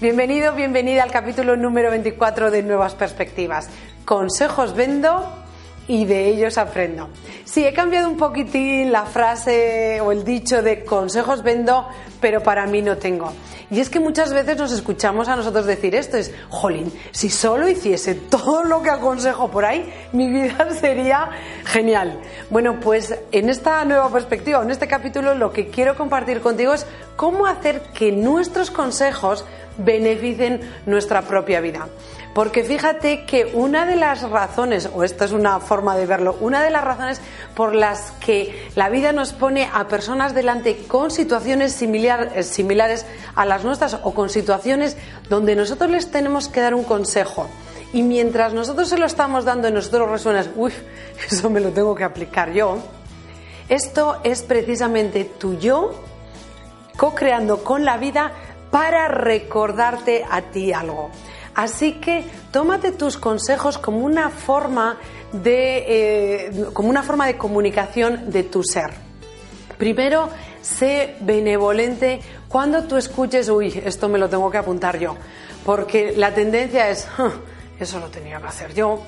Bienvenido, bienvenida al capítulo número 24 de Nuevas Perspectivas. Consejos vendo y de ellos aprendo. Sí, he cambiado un poquitín la frase o el dicho de consejos vendo, pero para mí no tengo. Y es que muchas veces nos escuchamos a nosotros decir esto, es, jolín, si solo hiciese todo lo que aconsejo por ahí, mi vida sería genial. Bueno, pues en esta nueva perspectiva, en este capítulo, lo que quiero compartir contigo es cómo hacer que nuestros consejos beneficien nuestra propia vida. Porque fíjate que una de las razones, o esta es una forma de verlo, una de las razones por las que la vida nos pone a personas delante con situaciones similar, similares a las nuestras o con situaciones donde nosotros les tenemos que dar un consejo. Y mientras nosotros se lo estamos dando y nosotros resuenas, uy, eso me lo tengo que aplicar yo, esto es precisamente tu yo co-creando con la vida para recordarte a ti algo. Así que tómate tus consejos como una forma de, eh, como una forma de comunicación de tu ser. Primero, sé benevolente cuando tú escuches, uy, esto me lo tengo que apuntar yo, porque la tendencia es, eso lo tenía que hacer yo,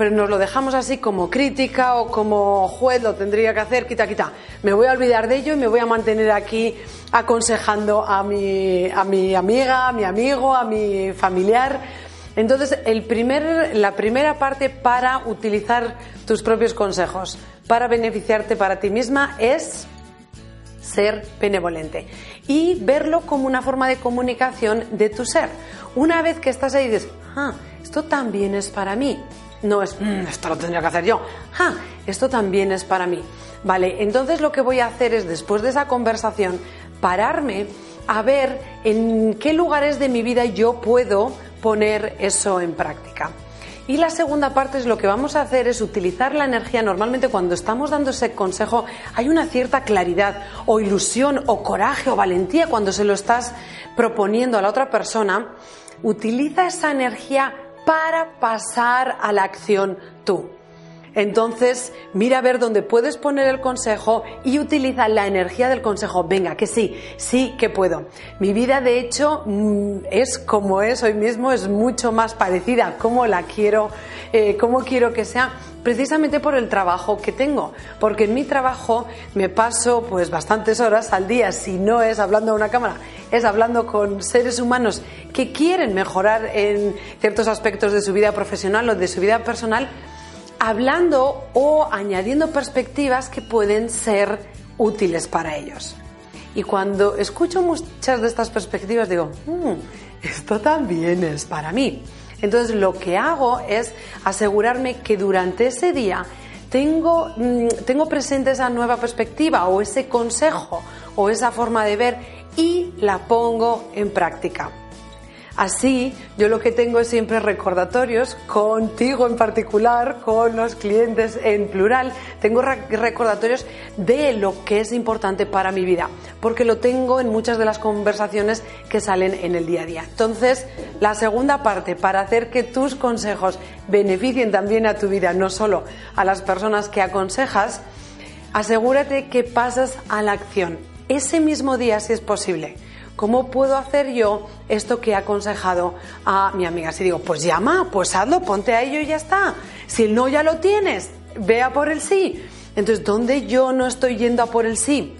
pero nos lo dejamos así como crítica o como juez lo tendría que hacer, quita, quita. Me voy a olvidar de ello y me voy a mantener aquí aconsejando a mi, a mi amiga, a mi amigo, a mi familiar. Entonces, el primer, la primera parte para utilizar tus propios consejos, para beneficiarte para ti misma, es ser benevolente y verlo como una forma de comunicación de tu ser. Una vez que estás ahí dices, ah, esto también es para mí. No es, mm, esto lo tendría que hacer yo. Ah, esto también es para mí. Vale, entonces lo que voy a hacer es, después de esa conversación, pararme a ver en qué lugares de mi vida yo puedo poner eso en práctica. Y la segunda parte es lo que vamos a hacer es utilizar la energía. Normalmente cuando estamos dando ese consejo hay una cierta claridad o ilusión o coraje o valentía cuando se lo estás proponiendo a la otra persona. Utiliza esa energía para pasar a la acción tú. Entonces, mira a ver dónde puedes poner el consejo y utiliza la energía del consejo. Venga, que sí, sí que puedo. Mi vida, de hecho, mm, es como es hoy mismo, es mucho más parecida, como la quiero, eh, como quiero que sea, precisamente por el trabajo que tengo. Porque en mi trabajo me paso pues bastantes horas al día, si no es hablando a una cámara, es hablando con seres humanos que quieren mejorar en ciertos aspectos de su vida profesional o de su vida personal, hablando o añadiendo perspectivas que pueden ser útiles para ellos. Y cuando escucho muchas de estas perspectivas digo, mm, esto también es para mí. Entonces lo que hago es asegurarme que durante ese día tengo, mm, tengo presente esa nueva perspectiva o ese consejo o esa forma de ver y la pongo en práctica. Así, yo lo que tengo es siempre recordatorios, contigo en particular, con los clientes en plural, tengo recordatorios de lo que es importante para mi vida, porque lo tengo en muchas de las conversaciones que salen en el día a día. Entonces, la segunda parte, para hacer que tus consejos beneficien también a tu vida, no solo a las personas que aconsejas, asegúrate que pasas a la acción ese mismo día si es posible. ¿Cómo puedo hacer yo esto que he aconsejado a mi amiga? Si digo, pues llama, pues hazlo, ponte a ello y ya está. Si no ya lo tienes, vea por el sí. Entonces, ¿dónde yo no estoy yendo a por el sí?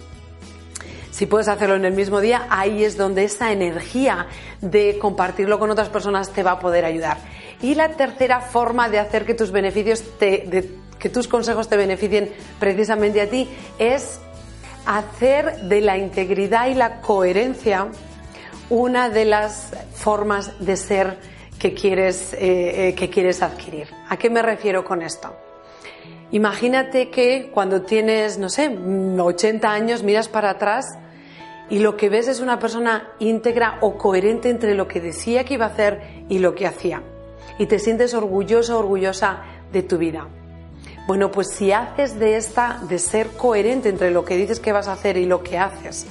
Si puedes hacerlo en el mismo día, ahí es donde esa energía de compartirlo con otras personas te va a poder ayudar. Y la tercera forma de hacer que tus beneficios te, que tus consejos te beneficien precisamente a ti es hacer de la integridad y la coherencia una de las formas de ser que quieres, eh, eh, que quieres adquirir. ¿A qué me refiero con esto? Imagínate que cuando tienes, no sé, 80 años, miras para atrás y lo que ves es una persona íntegra o coherente entre lo que decía que iba a hacer y lo que hacía. Y te sientes orgulloso, orgullosa de tu vida. Bueno, pues si haces de esta, de ser coherente entre lo que dices que vas a hacer y lo que haces,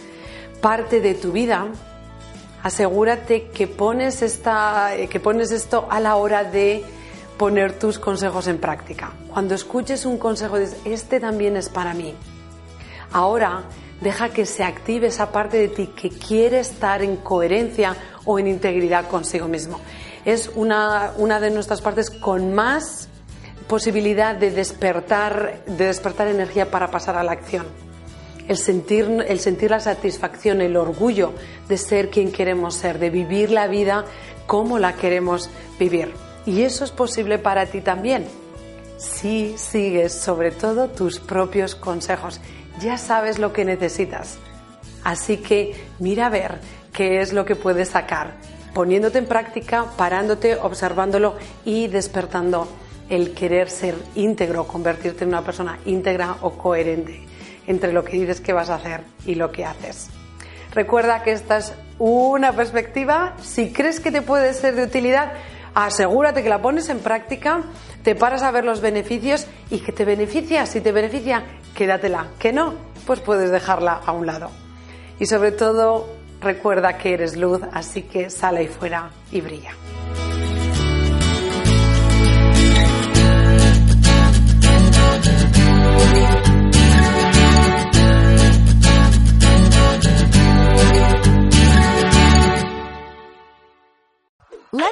parte de tu vida, asegúrate que pones, esta, eh, que pones esto a la hora de poner tus consejos en práctica. Cuando escuches un consejo, dices, este también es para mí. Ahora, deja que se active esa parte de ti que quiere estar en coherencia o en integridad consigo mismo. Es una, una de nuestras partes con más posibilidad de despertar, de despertar energía para pasar a la acción el sentir, el sentir la satisfacción, el orgullo de ser quien queremos ser, de vivir la vida como la queremos vivir. Y eso es posible para ti también. Si sigues sobre todo tus propios consejos, ya sabes lo que necesitas. Así que mira a ver qué es lo que puedes sacar, poniéndote en práctica, parándote, observándolo y despertando el querer ser íntegro, convertirte en una persona íntegra o coherente entre lo que dices que vas a hacer y lo que haces. Recuerda que esta es una perspectiva. Si crees que te puede ser de utilidad, asegúrate que la pones en práctica, te paras a ver los beneficios y que te beneficia. Si te beneficia, quédatela. Que no, pues puedes dejarla a un lado. Y sobre todo, recuerda que eres luz, así que sale ahí fuera y brilla.